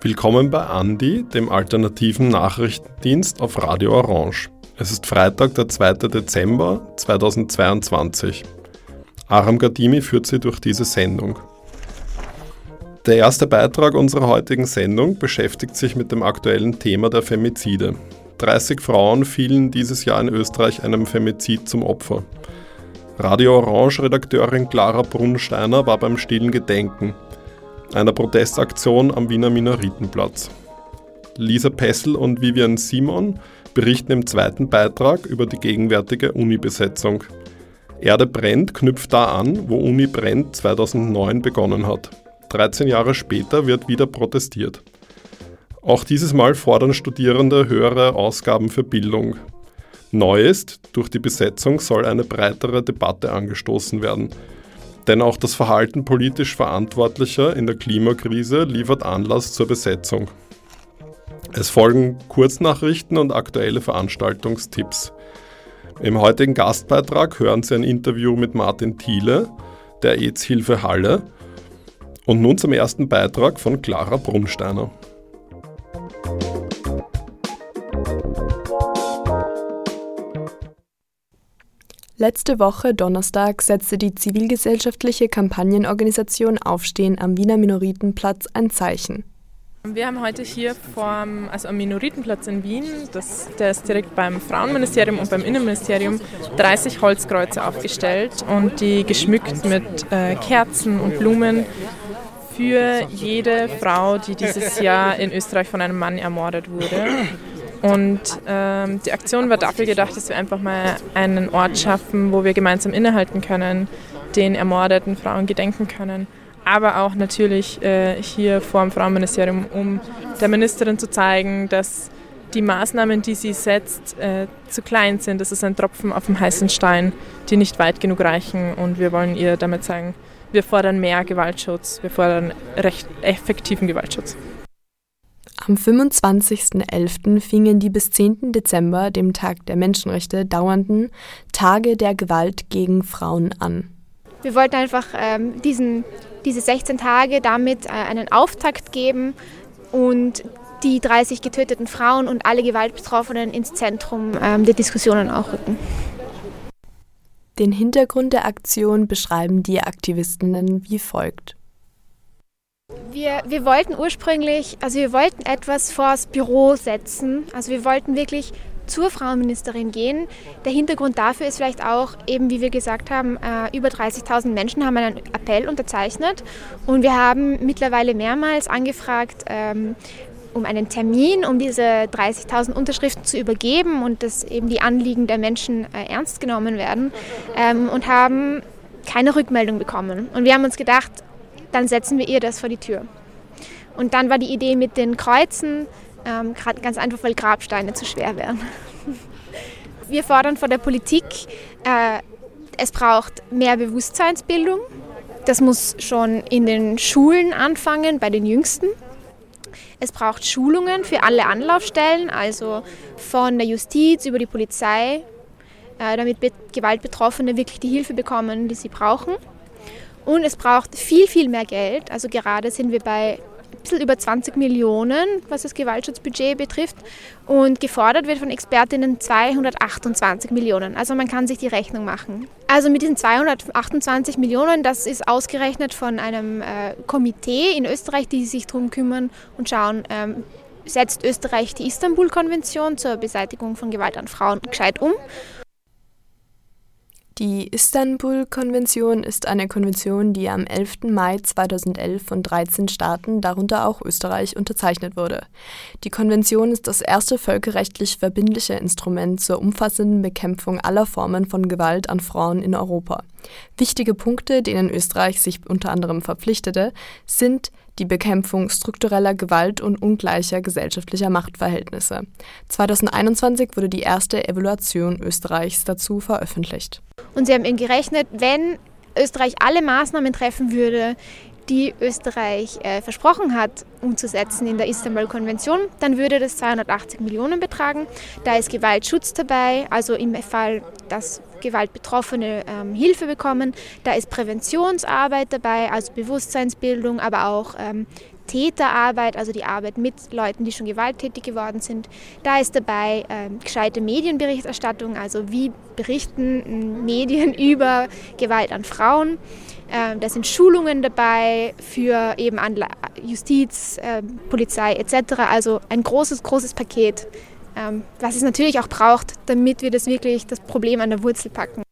Willkommen bei Andi, dem alternativen Nachrichtendienst auf Radio Orange. Es ist Freitag, der 2. Dezember 2022. Aram Gadimi führt Sie durch diese Sendung. Der erste Beitrag unserer heutigen Sendung beschäftigt sich mit dem aktuellen Thema der Femizide. 30 Frauen fielen dieses Jahr in Österreich einem Femizid zum Opfer. Radio Orange-Redakteurin Clara Brunsteiner war beim stillen Gedenken – einer Protestaktion am Wiener Minoritenplatz. Lisa Pessel und Vivian Simon berichten im zweiten Beitrag über die gegenwärtige Uni-Besetzung. Erde brennt knüpft da an, wo Uni brennt 2009 begonnen hat. 13 Jahre später wird wieder protestiert. Auch dieses Mal fordern Studierende höhere Ausgaben für Bildung. Neu ist, durch die Besetzung soll eine breitere Debatte angestoßen werden. Denn auch das Verhalten politisch Verantwortlicher in der Klimakrise liefert Anlass zur Besetzung. Es folgen Kurznachrichten und aktuelle Veranstaltungstipps. Im heutigen Gastbeitrag hören Sie ein Interview mit Martin Thiele, der AIDS-Hilfe Halle. Und nun zum ersten Beitrag von Clara Brunsteiner. Letzte Woche Donnerstag setzte die zivilgesellschaftliche Kampagnenorganisation Aufstehen am Wiener Minoritenplatz ein Zeichen. Wir haben heute hier vorm, also am Minoritenplatz in Wien, das, der ist direkt beim Frauenministerium und beim Innenministerium, 30 Holzkreuze aufgestellt und die geschmückt mit äh, Kerzen und Blumen für jede Frau, die dieses Jahr in Österreich von einem Mann ermordet wurde. Und ähm, die Aktion war dafür gedacht, dass wir einfach mal einen Ort schaffen, wo wir gemeinsam innehalten können, den ermordeten Frauen gedenken können. Aber auch natürlich äh, hier vor dem Frauenministerium, um der Ministerin zu zeigen, dass die Maßnahmen, die sie setzt, äh, zu klein sind. Das ist ein Tropfen auf dem heißen Stein, die nicht weit genug reichen. Und wir wollen ihr damit zeigen, wir fordern mehr Gewaltschutz, wir fordern recht effektiven Gewaltschutz. Am 25.11. fingen die bis 10. Dezember, dem Tag der Menschenrechte, dauernden Tage der Gewalt gegen Frauen an. Wir wollten einfach ähm, diesen, diese 16 Tage damit äh, einen Auftakt geben und die 30 getöteten Frauen und alle Gewaltbetroffenen ins Zentrum ähm, der Diskussionen auch rücken. Den Hintergrund der Aktion beschreiben die Aktivistinnen wie folgt. Wir, wir wollten ursprünglich, also wir wollten etwas vors Büro setzen. Also wir wollten wirklich zur Frauenministerin gehen. Der Hintergrund dafür ist vielleicht auch, eben wie wir gesagt haben, äh, über 30.000 Menschen haben einen Appell unterzeichnet und wir haben mittlerweile mehrmals angefragt, ähm, um einen Termin, um diese 30.000 Unterschriften zu übergeben und dass eben die Anliegen der Menschen äh, ernst genommen werden ähm, und haben keine Rückmeldung bekommen. Und wir haben uns gedacht, dann setzen wir ihr das vor die Tür. Und dann war die Idee mit den Kreuzen, ähm, ganz einfach, weil Grabsteine zu schwer wären. Wir fordern von der Politik, äh, es braucht mehr Bewusstseinsbildung. Das muss schon in den Schulen anfangen, bei den Jüngsten. Es braucht Schulungen für alle Anlaufstellen, also von der Justiz über die Polizei, äh, damit Gewaltbetroffene wirklich die Hilfe bekommen, die sie brauchen. Und es braucht viel, viel mehr Geld. Also gerade sind wir bei ein bisschen über 20 Millionen, was das Gewaltschutzbudget betrifft. Und gefordert wird von Expertinnen 228 Millionen. Also man kann sich die Rechnung machen. Also mit diesen 228 Millionen, das ist ausgerechnet von einem äh, Komitee in Österreich, die sich darum kümmern und schauen, ähm, setzt Österreich die Istanbul-Konvention zur Beseitigung von Gewalt an Frauen gescheit um die Istanbul-Konvention ist eine Konvention, die am 11. Mai 2011 von 13 Staaten, darunter auch Österreich, unterzeichnet wurde. Die Konvention ist das erste völkerrechtlich verbindliche Instrument zur umfassenden Bekämpfung aller Formen von Gewalt an Frauen in Europa. Wichtige Punkte, denen Österreich sich unter anderem verpflichtete, sind die Bekämpfung struktureller Gewalt und ungleicher gesellschaftlicher Machtverhältnisse. 2021 wurde die erste Evaluation Österreichs dazu veröffentlicht. Und sie haben eben gerechnet, wenn Österreich alle Maßnahmen treffen würde, die Österreich äh, versprochen hat, umzusetzen in der Istanbul-Konvention, dann würde das 280 Millionen betragen. Da ist Gewaltschutz dabei, also im Fall, dass Gewaltbetroffene ähm, Hilfe bekommen. Da ist Präventionsarbeit dabei, also Bewusstseinsbildung, aber auch ähm, Täterarbeit, also die Arbeit mit Leuten, die schon gewalttätig geworden sind. Da ist dabei ähm, gescheite Medienberichterstattung, also wie berichten Medien über Gewalt an Frauen. Ähm, da sind Schulungen dabei für eben an Justiz, äh, Polizei etc. Also ein großes, großes Paket, ähm, was es natürlich auch braucht, damit wir das wirklich das Problem an der Wurzel packen.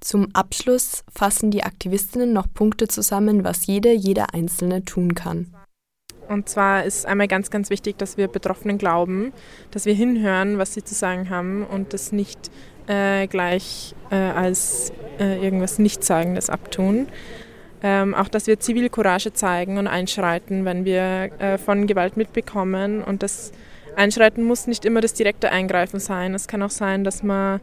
Zum Abschluss fassen die Aktivistinnen noch Punkte zusammen, was jede, jeder Einzelne tun kann. Und zwar ist einmal ganz, ganz wichtig, dass wir Betroffenen glauben, dass wir hinhören, was sie zu sagen haben und das nicht äh, gleich äh, als äh, irgendwas Nichtsagendes abtun. Ähm, auch, dass wir Zivilcourage zeigen und einschreiten, wenn wir äh, von Gewalt mitbekommen. Und das Einschreiten muss nicht immer das direkte Eingreifen sein. Es kann auch sein, dass man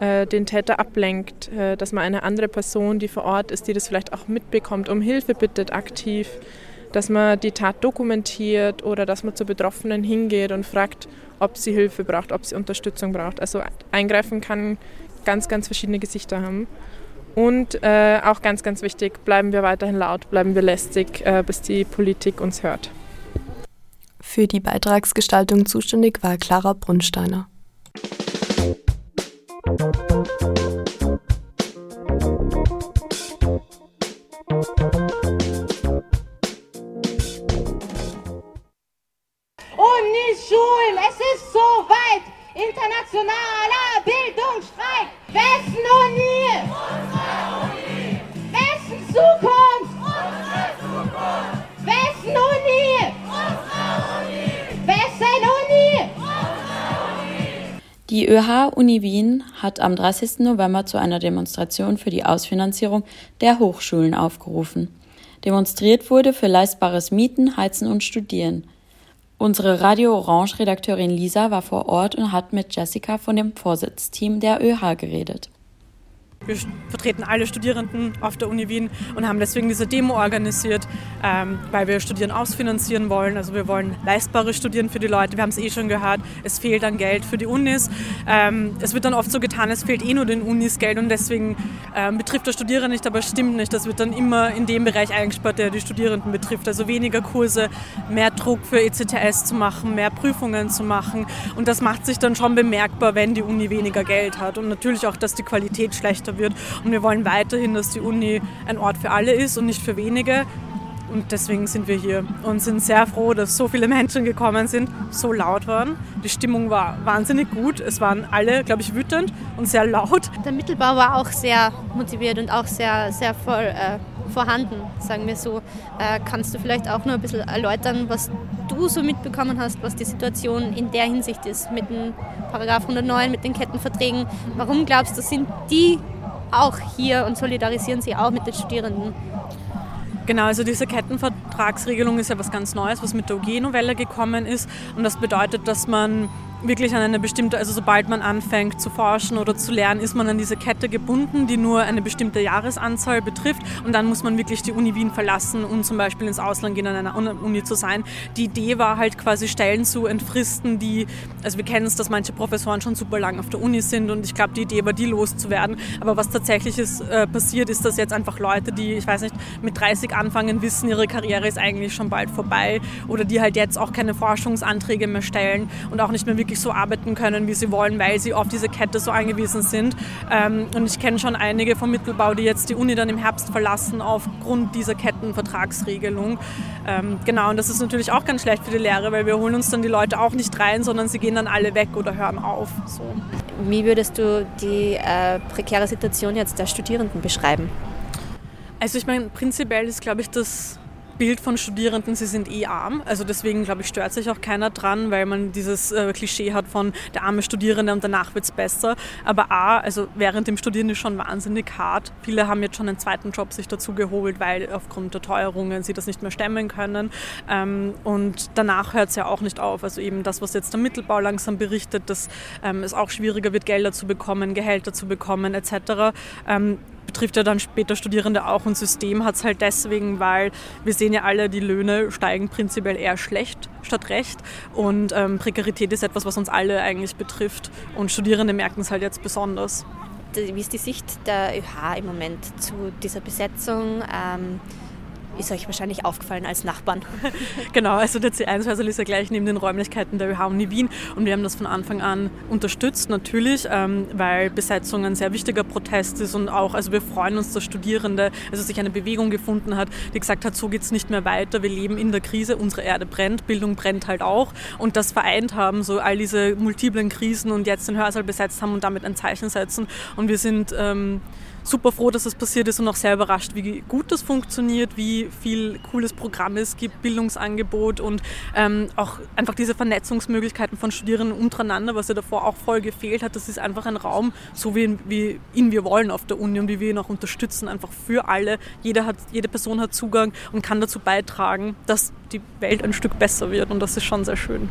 äh, den Täter ablenkt, äh, dass man eine andere Person, die vor Ort ist, die das vielleicht auch mitbekommt, um Hilfe bittet aktiv dass man die Tat dokumentiert oder dass man zu Betroffenen hingeht und fragt, ob sie Hilfe braucht, ob sie Unterstützung braucht. Also eingreifen kann ganz, ganz verschiedene Gesichter haben. Und äh, auch ganz, ganz wichtig, bleiben wir weiterhin laut, bleiben wir lästig, äh, bis die Politik uns hört. Für die Beitragsgestaltung zuständig war Clara Brunsteiner. Schulen, es ist soweit. Internationaler Bildungsstreik. Wessen Uni? Die ÖH Uni Wien hat am 30. November zu einer Demonstration für die Ausfinanzierung der Hochschulen aufgerufen. Demonstriert wurde für leistbares Mieten, Heizen und Studieren. Unsere Radio Orange Redakteurin Lisa war vor Ort und hat mit Jessica von dem Vorsitzteam der ÖH geredet. Wir vertreten alle Studierenden auf der Uni Wien und haben deswegen diese Demo organisiert, ähm, weil wir Studieren ausfinanzieren wollen. Also wir wollen leistbare Studieren für die Leute. Wir haben es eh schon gehört, es fehlt an Geld für die Unis. Ähm, es wird dann oft so getan, es fehlt eh nur den Unis Geld und deswegen ähm, betrifft der Studierer nicht, aber es stimmt nicht. Das wird dann immer in dem Bereich eingespart, der die Studierenden betrifft. Also weniger Kurse, mehr Druck für ECTS zu machen, mehr Prüfungen zu machen und das macht sich dann schon bemerkbar, wenn die Uni weniger Geld hat und natürlich auch, dass die Qualität schlechter wird. Und wir wollen weiterhin, dass die Uni ein Ort für alle ist und nicht für wenige. Und deswegen sind wir hier und sind sehr froh, dass so viele Menschen gekommen sind, so laut waren. Die Stimmung war wahnsinnig gut. Es waren alle, glaube ich, wütend und sehr laut. Der Mittelbau war auch sehr motiviert und auch sehr, sehr voll äh, vorhanden, sagen wir so. Äh, kannst du vielleicht auch noch ein bisschen erläutern, was du so mitbekommen hast, was die Situation in der Hinsicht ist mit dem Paragraph 109, mit den Kettenverträgen? Warum glaubst du, sind die auch hier und solidarisieren sie auch mit den Studierenden. Genau, also diese Kettenvertragsregelung ist ja was ganz Neues, was mit der OG-Novelle gekommen ist. Und das bedeutet, dass man wirklich an eine bestimmte, also sobald man anfängt zu forschen oder zu lernen, ist man an diese Kette gebunden, die nur eine bestimmte Jahresanzahl betrifft und dann muss man wirklich die Uni Wien verlassen und zum Beispiel ins Ausland gehen, an einer Uni zu sein. Die Idee war halt quasi Stellen zu entfristen, die, also wir kennen es, dass manche Professoren schon super lang auf der Uni sind und ich glaube, die Idee war, die loszuwerden. Aber was tatsächlich ist, äh, passiert, ist, dass jetzt einfach Leute, die, ich weiß nicht, mit 30 anfangen, wissen, ihre Karriere ist eigentlich schon bald vorbei oder die halt jetzt auch keine Forschungsanträge mehr stellen und auch nicht mehr wirklich wirklich so arbeiten können, wie sie wollen, weil sie auf diese Kette so angewiesen sind. Ähm, und ich kenne schon einige vom Mittelbau, die jetzt die Uni dann im Herbst verlassen aufgrund dieser Kettenvertragsregelung. Ähm, genau, und das ist natürlich auch ganz schlecht für die Lehre, weil wir holen uns dann die Leute auch nicht rein, sondern sie gehen dann alle weg oder hören auf. So. Wie würdest du die äh, prekäre Situation jetzt der Studierenden beschreiben? Also ich meine, prinzipiell ist, glaube ich, das Bild von Studierenden, sie sind eh arm. Also deswegen, glaube ich, stört sich auch keiner dran, weil man dieses äh, Klischee hat von der arme Studierende und danach wird es besser. Aber A, also während dem Studieren ist schon wahnsinnig hart. Viele haben jetzt schon einen zweiten Job sich dazu geholt, weil aufgrund der Teuerungen sie das nicht mehr stemmen können. Ähm, und danach hört es ja auch nicht auf. Also eben das, was jetzt der Mittelbau langsam berichtet, dass ähm, es auch schwieriger wird, Gelder zu bekommen, Gehälter zu bekommen etc. Ähm, betrifft ja dann später Studierende auch und System hat es halt deswegen, weil wir sehen ja alle, die Löhne steigen prinzipiell eher schlecht statt recht und ähm, Prekarität ist etwas, was uns alle eigentlich betrifft und Studierende merken es halt jetzt besonders. Wie ist die Sicht der ÖH im Moment zu dieser Besetzung? Ähm ist euch wahrscheinlich aufgefallen als Nachbarn. genau, also der C1-Hörsaal ist ja gleich neben den Räumlichkeiten der ÖH Uni Wien und wir haben das von Anfang an unterstützt, natürlich, ähm, weil Besetzung ein sehr wichtiger Protest ist und auch, also wir freuen uns, dass Studierende, also sich eine Bewegung gefunden hat, die gesagt hat, so geht es nicht mehr weiter, wir leben in der Krise, unsere Erde brennt, Bildung brennt halt auch und das vereint haben, so all diese multiplen Krisen und jetzt den Hörsaal besetzt haben und damit ein Zeichen setzen und wir sind... Ähm, super froh, dass das passiert ist und auch sehr überrascht, wie gut das funktioniert, wie viel cooles Programm es gibt, Bildungsangebot und ähm, auch einfach diese Vernetzungsmöglichkeiten von Studierenden untereinander, was ja davor auch voll gefehlt hat. Das ist einfach ein Raum, so wie, wie ihn wir wollen auf der Uni und wie wir ihn auch unterstützen, einfach für alle. Jeder hat, jede Person hat Zugang und kann dazu beitragen, dass die Welt ein Stück besser wird und das ist schon sehr schön.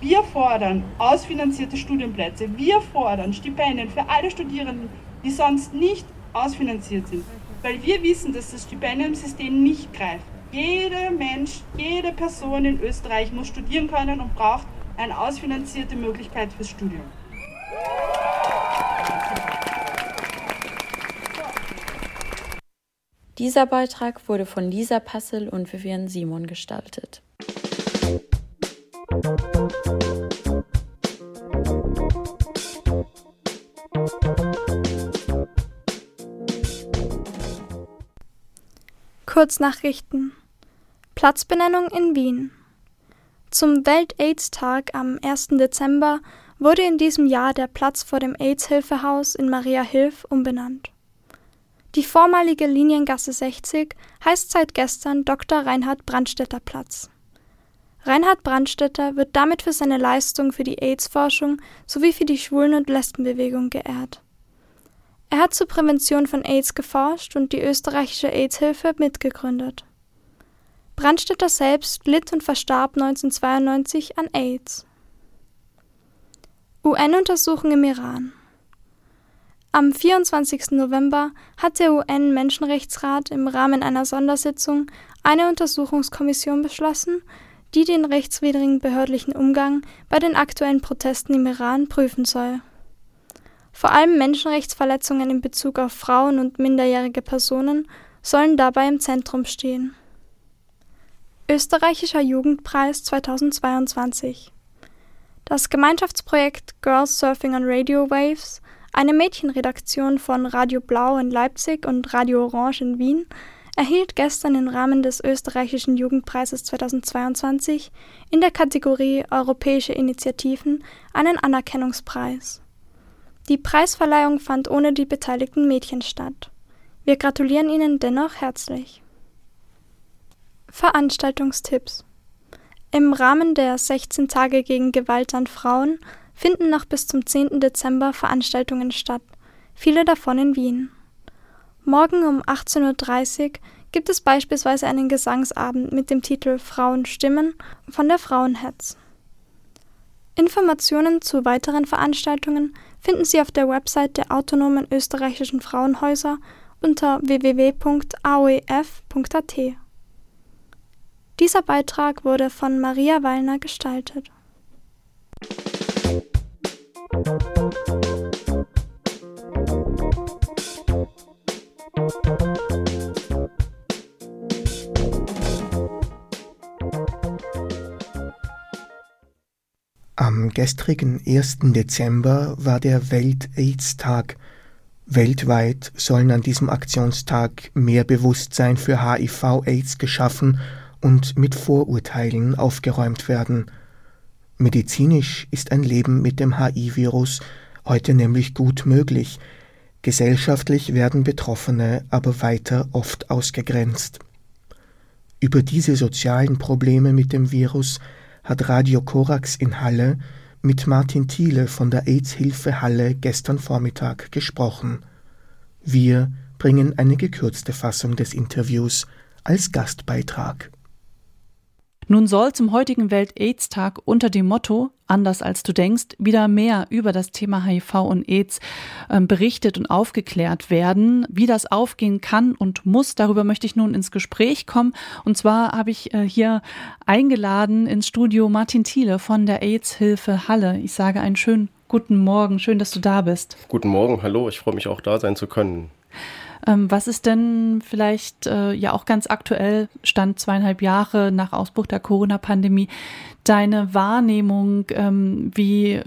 Wir fordern ausfinanzierte Studienplätze. Wir fordern Stipendien für alle Studierenden die sonst nicht ausfinanziert sind. Weil wir wissen, dass das Stipendiumsystem nicht greift. Jeder Mensch, jede Person in Österreich muss studieren können und braucht eine ausfinanzierte Möglichkeit fürs Studium. Dieser Beitrag wurde von Lisa Passel und Vivian Simon gestaltet. Kurznachrichten. Platzbenennung in Wien. Zum Welt-AIDS-Tag am 1. Dezember wurde in diesem Jahr der Platz vor dem AIDS-Hilfehaus in Maria Hilf umbenannt. Die vormalige Liniengasse 60 heißt seit gestern Dr. Reinhard Brandstätter Platz. Reinhard Brandstätter wird damit für seine Leistung für die AIDS-Forschung sowie für die Schwulen- und Lesbenbewegung geehrt. Er hat zur Prävention von AIDS geforscht und die österreichische AIDS-Hilfe mitgegründet. Brandstätter selbst litt und verstarb 1992 an AIDS. UN-Untersuchung im Iran. Am 24. November hat der UN-Menschenrechtsrat im Rahmen einer Sondersitzung eine Untersuchungskommission beschlossen, die den rechtswidrigen behördlichen Umgang bei den aktuellen Protesten im Iran prüfen soll. Vor allem Menschenrechtsverletzungen in Bezug auf Frauen und minderjährige Personen sollen dabei im Zentrum stehen. Österreichischer Jugendpreis 2022 Das Gemeinschaftsprojekt Girls Surfing on Radio Waves, eine Mädchenredaktion von Radio Blau in Leipzig und Radio Orange in Wien, erhielt gestern im Rahmen des Österreichischen Jugendpreises 2022 in der Kategorie Europäische Initiativen einen Anerkennungspreis. Die Preisverleihung fand ohne die beteiligten Mädchen statt. Wir gratulieren ihnen dennoch herzlich. Veranstaltungstipps Im Rahmen der 16 Tage gegen Gewalt an Frauen finden noch bis zum 10. Dezember Veranstaltungen statt, viele davon in Wien. Morgen um 18.30 Uhr gibt es beispielsweise einen Gesangsabend mit dem Titel Frauen stimmen von der Frauenherz. Informationen zu weiteren Veranstaltungen finden Sie auf der Website der Autonomen Österreichischen Frauenhäuser unter www.aoef.at. Dieser Beitrag wurde von Maria Wallner gestaltet. Am gestrigen 1. Dezember war der Welt-AIDS-Tag. Weltweit sollen an diesem Aktionstag mehr Bewusstsein für HIV-AIDS geschaffen und mit Vorurteilen aufgeräumt werden. Medizinisch ist ein Leben mit dem HIV-Virus heute nämlich gut möglich. Gesellschaftlich werden Betroffene aber weiter oft ausgegrenzt. Über diese sozialen Probleme mit dem Virus hat Radio Korax in Halle mit Martin Thiele von der AIDS-Hilfe Halle gestern Vormittag gesprochen. Wir bringen eine gekürzte Fassung des Interviews als Gastbeitrag. Nun soll zum heutigen Welt-AIDS-Tag unter dem Motto Anders als du denkst, wieder mehr über das Thema HIV und AIDS äh, berichtet und aufgeklärt werden. Wie das aufgehen kann und muss, darüber möchte ich nun ins Gespräch kommen. Und zwar habe ich äh, hier eingeladen ins Studio Martin Thiele von der AIDS-Hilfe Halle. Ich sage einen schönen guten Morgen, schön, dass du da bist. Guten Morgen, hallo, ich freue mich auch da sein zu können. Ähm, was ist denn vielleicht äh, ja auch ganz aktuell, Stand zweieinhalb Jahre nach Ausbruch der Corona-Pandemie, deine Wahrnehmung, ähm, wie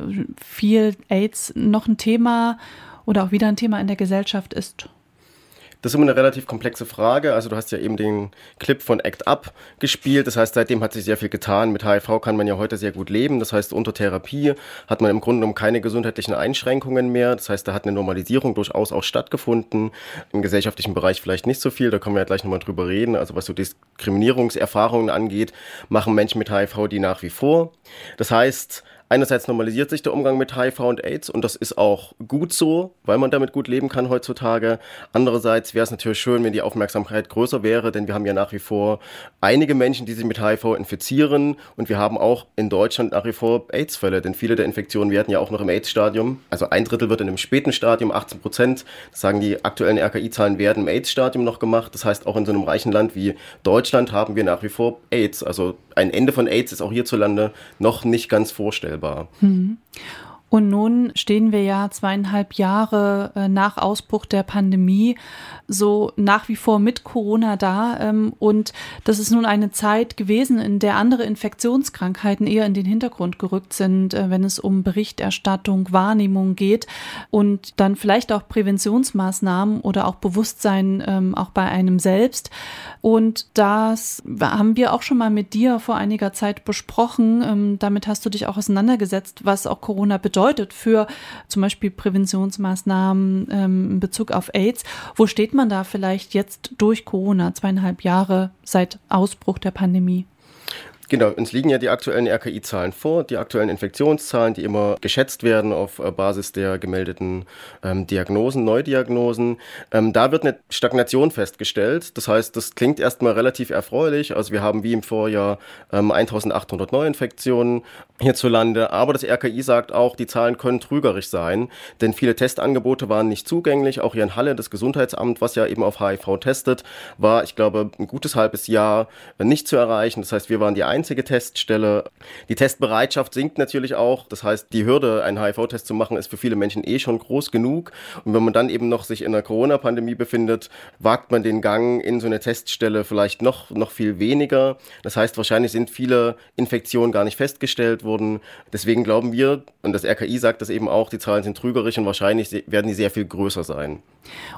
viel AIDS noch ein Thema oder auch wieder ein Thema in der Gesellschaft ist? Das ist immer eine relativ komplexe Frage. Also du hast ja eben den Clip von Act Up gespielt. Das heißt, seitdem hat sich sehr viel getan. Mit HIV kann man ja heute sehr gut leben. Das heißt, unter Therapie hat man im Grunde genommen keine gesundheitlichen Einschränkungen mehr. Das heißt, da hat eine Normalisierung durchaus auch stattgefunden. Im gesellschaftlichen Bereich vielleicht nicht so viel. Da können wir ja gleich nochmal drüber reden. Also was so Diskriminierungserfahrungen angeht, machen Menschen mit HIV die nach wie vor. Das heißt, einerseits normalisiert sich der Umgang mit HIV und AIDS und das ist auch gut so, weil man damit gut leben kann heutzutage. Andererseits wäre es natürlich schön, wenn die Aufmerksamkeit größer wäre, denn wir haben ja nach wie vor einige Menschen, die sich mit HIV infizieren und wir haben auch in Deutschland nach wie vor AIDS-Fälle, denn viele der Infektionen werden ja auch noch im AIDS-Stadium. Also ein Drittel wird in einem späten Stadium, 18 Prozent, das sagen die aktuellen RKI-Zahlen, werden im AIDS-Stadium noch gemacht. Das heißt, auch in so einem reichen Land wie Deutschland haben wir nach wie vor AIDS. Also ein Ende von AIDS ist auch hierzulande noch nicht ganz vorstellbar. Mhm. Und nun stehen wir ja zweieinhalb Jahre äh, nach Ausbruch der Pandemie so nach wie vor mit Corona da. Ähm, und das ist nun eine Zeit gewesen, in der andere Infektionskrankheiten eher in den Hintergrund gerückt sind, äh, wenn es um Berichterstattung, Wahrnehmung geht und dann vielleicht auch Präventionsmaßnahmen oder auch Bewusstsein ähm, auch bei einem selbst. Und das haben wir auch schon mal mit dir vor einiger Zeit besprochen. Ähm, damit hast du dich auch auseinandergesetzt, was auch Corona bedeutet bedeutet für zum Beispiel Präventionsmaßnahmen ähm, in Bezug auf AIDS. Wo steht man da vielleicht jetzt durch Corona, zweieinhalb Jahre seit Ausbruch der Pandemie? Genau, uns liegen ja die aktuellen RKI-Zahlen vor, die aktuellen Infektionszahlen, die immer geschätzt werden auf äh, Basis der gemeldeten ähm, Diagnosen, Neudiagnosen. Ähm, da wird eine Stagnation festgestellt. Das heißt, das klingt erstmal relativ erfreulich. Also wir haben wie im Vorjahr ähm, 1800 Neuinfektionen hierzulande. Aber das RKI sagt auch, die Zahlen können trügerisch sein, denn viele Testangebote waren nicht zugänglich. Auch hier in Halle, das Gesundheitsamt, was ja eben auf HIV testet, war, ich glaube, ein gutes halbes Jahr nicht zu erreichen. Das heißt, wir waren die einzige Teststelle. Die Testbereitschaft sinkt natürlich auch. Das heißt, die Hürde, einen HIV-Test zu machen, ist für viele Menschen eh schon groß genug. Und wenn man dann eben noch sich in einer Corona-Pandemie befindet, wagt man den Gang in so eine Teststelle vielleicht noch, noch viel weniger. Das heißt, wahrscheinlich sind viele Infektionen gar nicht festgestellt worden. Deswegen glauben wir, und das RKI sagt das eben auch, die Zahlen sind trügerisch und wahrscheinlich werden die sehr viel größer sein.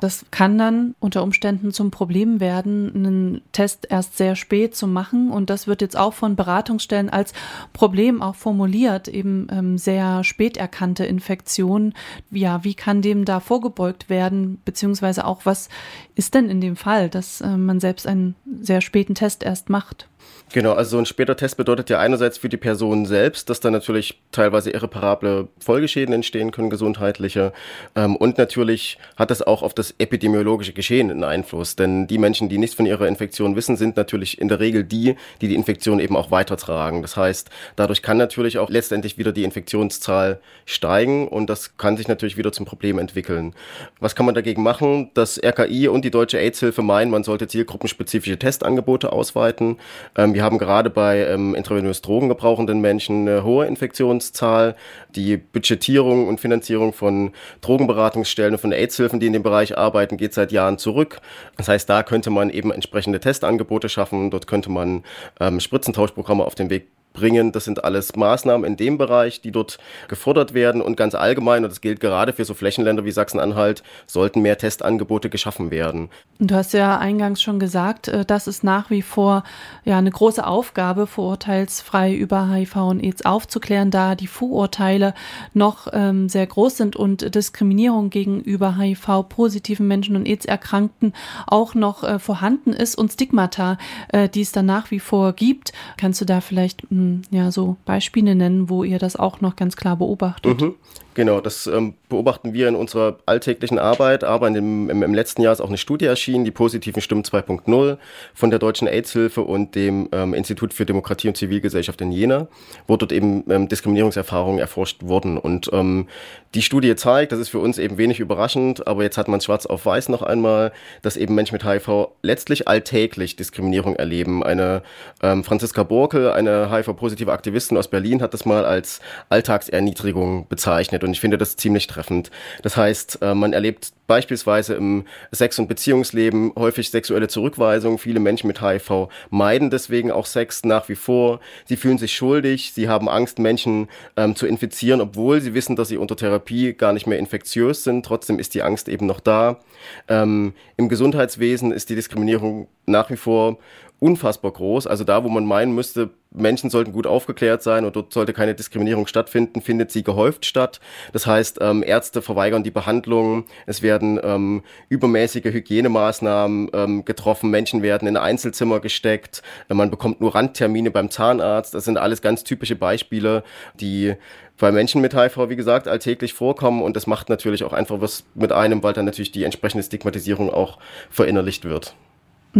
Das kann dann unter Umständen zum Problem werden, einen Test erst sehr spät zu machen. Und das wird jetzt auch von Beratungsstellen als Problem auch formuliert, eben ähm, sehr spät erkannte Infektionen. Ja, wie kann dem da vorgebeugt werden? Beziehungsweise auch, was ist denn in dem Fall, dass äh, man selbst einen sehr späten Test erst macht? Genau, also so ein später Test bedeutet ja einerseits für die Person selbst, dass da natürlich teilweise irreparable Folgeschäden entstehen können, gesundheitliche. Ähm, und natürlich hat das auch auf das epidemiologische Geschehen einen Einfluss. Denn die Menschen, die nichts von ihrer Infektion wissen, sind natürlich in der Regel die, die die Infektion eben auch weitertragen. Das heißt, dadurch kann natürlich auch letztendlich wieder die Infektionszahl steigen und das kann sich natürlich wieder zum Problem entwickeln. Was kann man dagegen machen? Das RKI und die Deutsche AIDS-Hilfe meinen, man sollte zielgruppenspezifische Testangebote ausweiten. Ähm, wir haben gerade bei ähm, intravenös Drogen gebrauchenden Menschen eine hohe Infektionszahl. Die Budgetierung und Finanzierung von Drogenberatungsstellen und von AIDS-Hilfen, die in dem Bereich arbeiten, geht seit Jahren zurück. Das heißt, da könnte man eben entsprechende Testangebote schaffen. Dort könnte man ähm, Spritzentauschprogramme auf den Weg bringen. Das sind alles Maßnahmen in dem Bereich, die dort gefordert werden und ganz allgemein, und das gilt gerade für so Flächenländer wie Sachsen-Anhalt, sollten mehr Testangebote geschaffen werden. Du hast ja eingangs schon gesagt, äh, das ist nach wie vor ja eine große Aufgabe, vorurteilsfrei über HIV und AIDS aufzuklären, da die Vorurteile noch ähm, sehr groß sind und Diskriminierung gegenüber HIV-positiven Menschen und AIDS-Erkrankten auch noch äh, vorhanden ist und Stigmata, äh, die es dann nach wie vor gibt. Kannst du da vielleicht mh, hm, ähm, ja so Beispiele nennen, wo ihr das auch noch ganz klar beobachtet? Mhm. Genau, das ähm, beobachten wir in unserer alltäglichen Arbeit. Aber dem, im, im, letzten Jahr ist auch eine Studie erschienen, die positiven Stimmen 2.0 von der Deutschen AIDS-Hilfe und dem ähm, Institut für Demokratie und Zivilgesellschaft in Jena, wo dort eben ähm, Diskriminierungserfahrungen erforscht wurden. Und ähm, die Studie zeigt, das ist für uns eben wenig überraschend, aber jetzt hat man schwarz auf weiß noch einmal, dass eben Menschen mit HIV letztlich alltäglich Diskriminierung erleben. Eine ähm, Franziska Burkel, eine HIV-positive Aktivistin aus Berlin, hat das mal als Alltagserniedrigung bezeichnet und ich finde das ziemlich treffend. Das heißt, äh, man erlebt beispielsweise im Sex- und Beziehungsleben häufig sexuelle Zurückweisung. Viele Menschen mit HIV meiden deswegen auch Sex nach wie vor. Sie fühlen sich schuldig, sie haben Angst, Menschen ähm, zu infizieren, obwohl sie wissen, dass sie unter Therapie gar nicht mehr infektiös sind. Trotzdem ist die Angst eben noch da. Ähm, Im Gesundheitswesen ist die Diskriminierung nach wie vor unfassbar groß. Also da, wo man meinen müsste, Menschen sollten gut aufgeklärt sein und dort sollte keine Diskriminierung stattfinden, findet sie gehäuft statt. Das heißt, ähm, Ärzte verweigern die Behandlung, es werden ähm, übermäßige Hygienemaßnahmen ähm, getroffen, Menschen werden in Einzelzimmer gesteckt, man bekommt nur Randtermine beim Zahnarzt. Das sind alles ganz typische Beispiele, die bei Menschen mit HIV, wie gesagt, alltäglich vorkommen und das macht natürlich auch einfach was mit einem, weil dann natürlich die entsprechende Stigmatisierung auch verinnerlicht wird.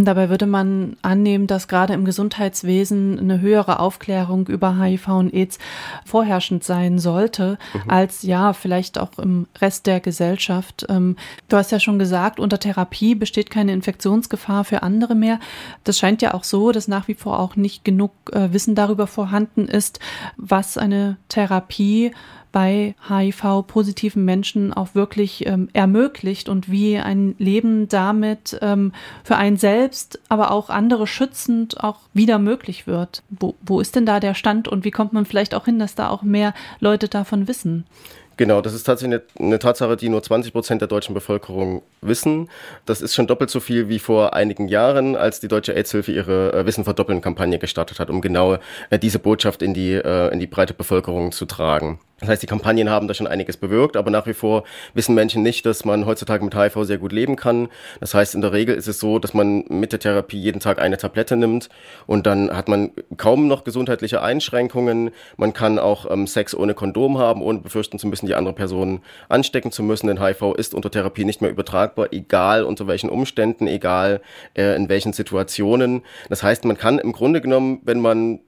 Dabei würde man annehmen, dass gerade im Gesundheitswesen eine höhere Aufklärung über HIV und AIDS vorherrschend sein sollte, mhm. als ja, vielleicht auch im Rest der Gesellschaft. Ähm, du hast ja schon gesagt, unter Therapie besteht keine Infektionsgefahr für andere mehr. Das scheint ja auch so, dass nach wie vor auch nicht genug äh, Wissen darüber vorhanden ist, was eine Therapie bei HIV-positiven Menschen auch wirklich ähm, ermöglicht und wie ein Leben damit ähm, für einen selbst, aber auch andere schützend auch wieder möglich wird. Wo, wo ist denn da der Stand und wie kommt man vielleicht auch hin, dass da auch mehr Leute davon wissen? Genau, das ist tatsächlich eine, Tatsache, die nur 20 Prozent der deutschen Bevölkerung wissen. Das ist schon doppelt so viel wie vor einigen Jahren, als die Deutsche AIDS-Hilfe ihre äh, Wissen verdoppeln Kampagne gestartet hat, um genau äh, diese Botschaft in die, äh, in die breite Bevölkerung zu tragen. Das heißt, die Kampagnen haben da schon einiges bewirkt, aber nach wie vor wissen Menschen nicht, dass man heutzutage mit HIV sehr gut leben kann. Das heißt, in der Regel ist es so, dass man mit der Therapie jeden Tag eine Tablette nimmt und dann hat man kaum noch gesundheitliche Einschränkungen. Man kann auch ähm, Sex ohne Kondom haben, ohne befürchten zu müssen, die andere Person anstecken zu müssen. Denn HIV ist unter Therapie nicht mehr übertragbar, egal unter welchen Umständen, egal äh, in welchen Situationen. Das heißt, man kann im Grunde genommen, wenn man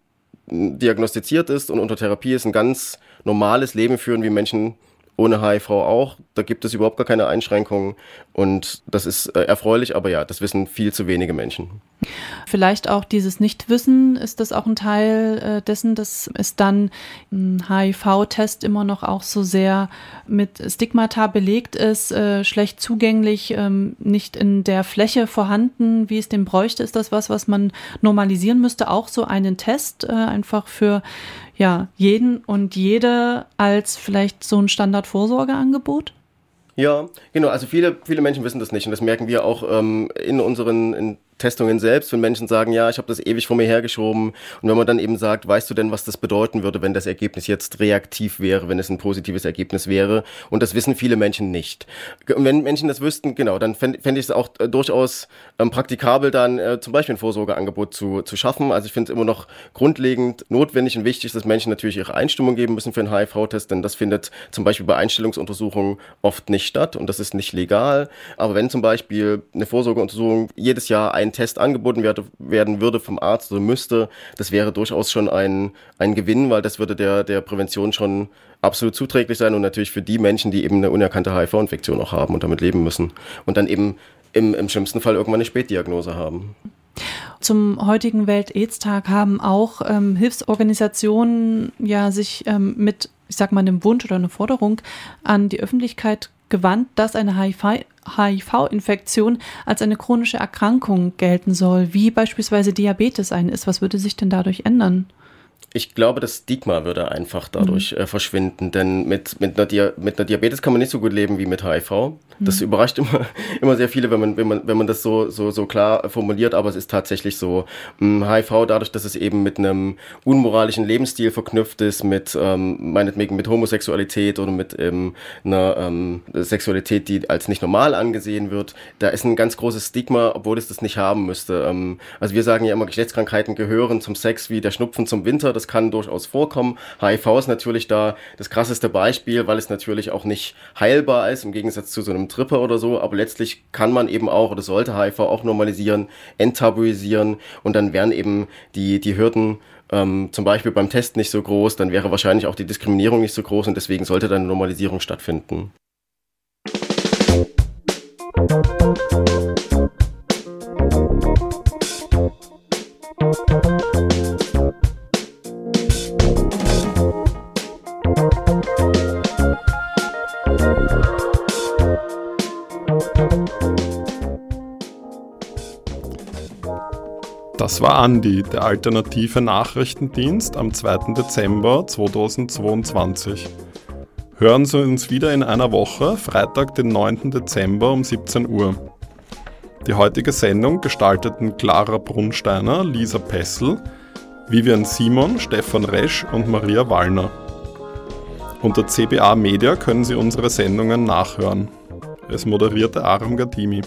diagnostiziert ist und unter Therapie ist, ein ganz normales Leben führen wie Menschen ohne HIV auch. Da gibt es überhaupt gar keine Einschränkungen und das ist äh, erfreulich, aber ja, das wissen viel zu wenige Menschen. Vielleicht auch dieses Nichtwissen, ist das auch ein Teil äh, dessen, dass es dann ein HIV-Test immer noch auch so sehr mit Stigmata belegt ist, äh, schlecht zugänglich, ähm, nicht in der Fläche vorhanden, wie es dem bräuchte. Ist das was, was man normalisieren müsste? Auch so einen Test einfach für ja, jeden und jede als vielleicht so ein Standardvorsorgeangebot? Ja, genau. Also viele, viele Menschen wissen das nicht und das merken wir auch ähm, in unseren in Testungen selbst, wenn Menschen sagen, ja, ich habe das ewig vor mir hergeschoben. Und wenn man dann eben sagt, weißt du denn, was das bedeuten würde, wenn das Ergebnis jetzt reaktiv wäre, wenn es ein positives Ergebnis wäre? Und das wissen viele Menschen nicht. Und wenn Menschen das wüssten, genau, dann fände fänd ich es auch äh, durchaus ähm, praktikabel, dann äh, zum Beispiel ein Vorsorgeangebot zu, zu schaffen. Also ich finde es immer noch grundlegend notwendig und wichtig, dass Menschen natürlich ihre Einstimmung geben müssen für einen HIV-Test, denn das findet zum Beispiel bei Einstellungsuntersuchungen oft nicht statt und das ist nicht legal. Aber wenn zum Beispiel eine Vorsorgeuntersuchung jedes Jahr ein Test angeboten werde, werden würde vom Arzt oder müsste, das wäre durchaus schon ein, ein Gewinn, weil das würde der, der Prävention schon absolut zuträglich sein und natürlich für die Menschen, die eben eine unerkannte HIV-Infektion auch haben und damit leben müssen und dann eben im, im schlimmsten Fall irgendwann eine Spätdiagnose haben. Zum heutigen Welt-Aids-Tag haben auch ähm, Hilfsorganisationen ja sich ähm, mit, ich sag mal, einem Wunsch oder einer Forderung an die Öffentlichkeit gewandt, dass eine HIV-Infektion als eine chronische Erkrankung gelten soll, wie beispielsweise Diabetes ein ist. Was würde sich denn dadurch ändern? Ich glaube, das Stigma würde einfach dadurch mhm. äh, verschwinden, denn mit, mit, einer mit einer Diabetes kann man nicht so gut leben wie mit HIV. Das mhm. überrascht immer, immer sehr viele, wenn man, wenn man, wenn man das so, so, so klar formuliert, aber es ist tatsächlich so. HIV, ähm, dadurch, dass es eben mit einem unmoralischen Lebensstil verknüpft ist, mit ähm, meinetwegen mit Homosexualität oder mit ähm, einer ähm, Sexualität, die als nicht normal angesehen wird, da ist ein ganz großes Stigma, obwohl es das nicht haben müsste. Ähm, also wir sagen ja immer, Geschlechtskrankheiten gehören zum Sex wie der Schnupfen zum Winter Alter, das kann durchaus vorkommen. HIV ist natürlich da das krasseste Beispiel, weil es natürlich auch nicht heilbar ist, im Gegensatz zu so einem Tripper oder so, aber letztlich kann man eben auch oder sollte HIV auch normalisieren, enttabuisieren und dann wären eben die, die Hürden ähm, zum Beispiel beim Test nicht so groß, dann wäre wahrscheinlich auch die Diskriminierung nicht so groß und deswegen sollte dann eine Normalisierung stattfinden. Das war Andi, der alternative Nachrichtendienst am 2. Dezember 2022. Hören Sie uns wieder in einer Woche, Freitag, den 9. Dezember um 17 Uhr. Die heutige Sendung gestalteten Clara Brunsteiner, Lisa Pessel, Vivian Simon, Stefan Resch und Maria Wallner. Unter CBA Media können Sie unsere Sendungen nachhören. Es moderierte Aram Gadimi.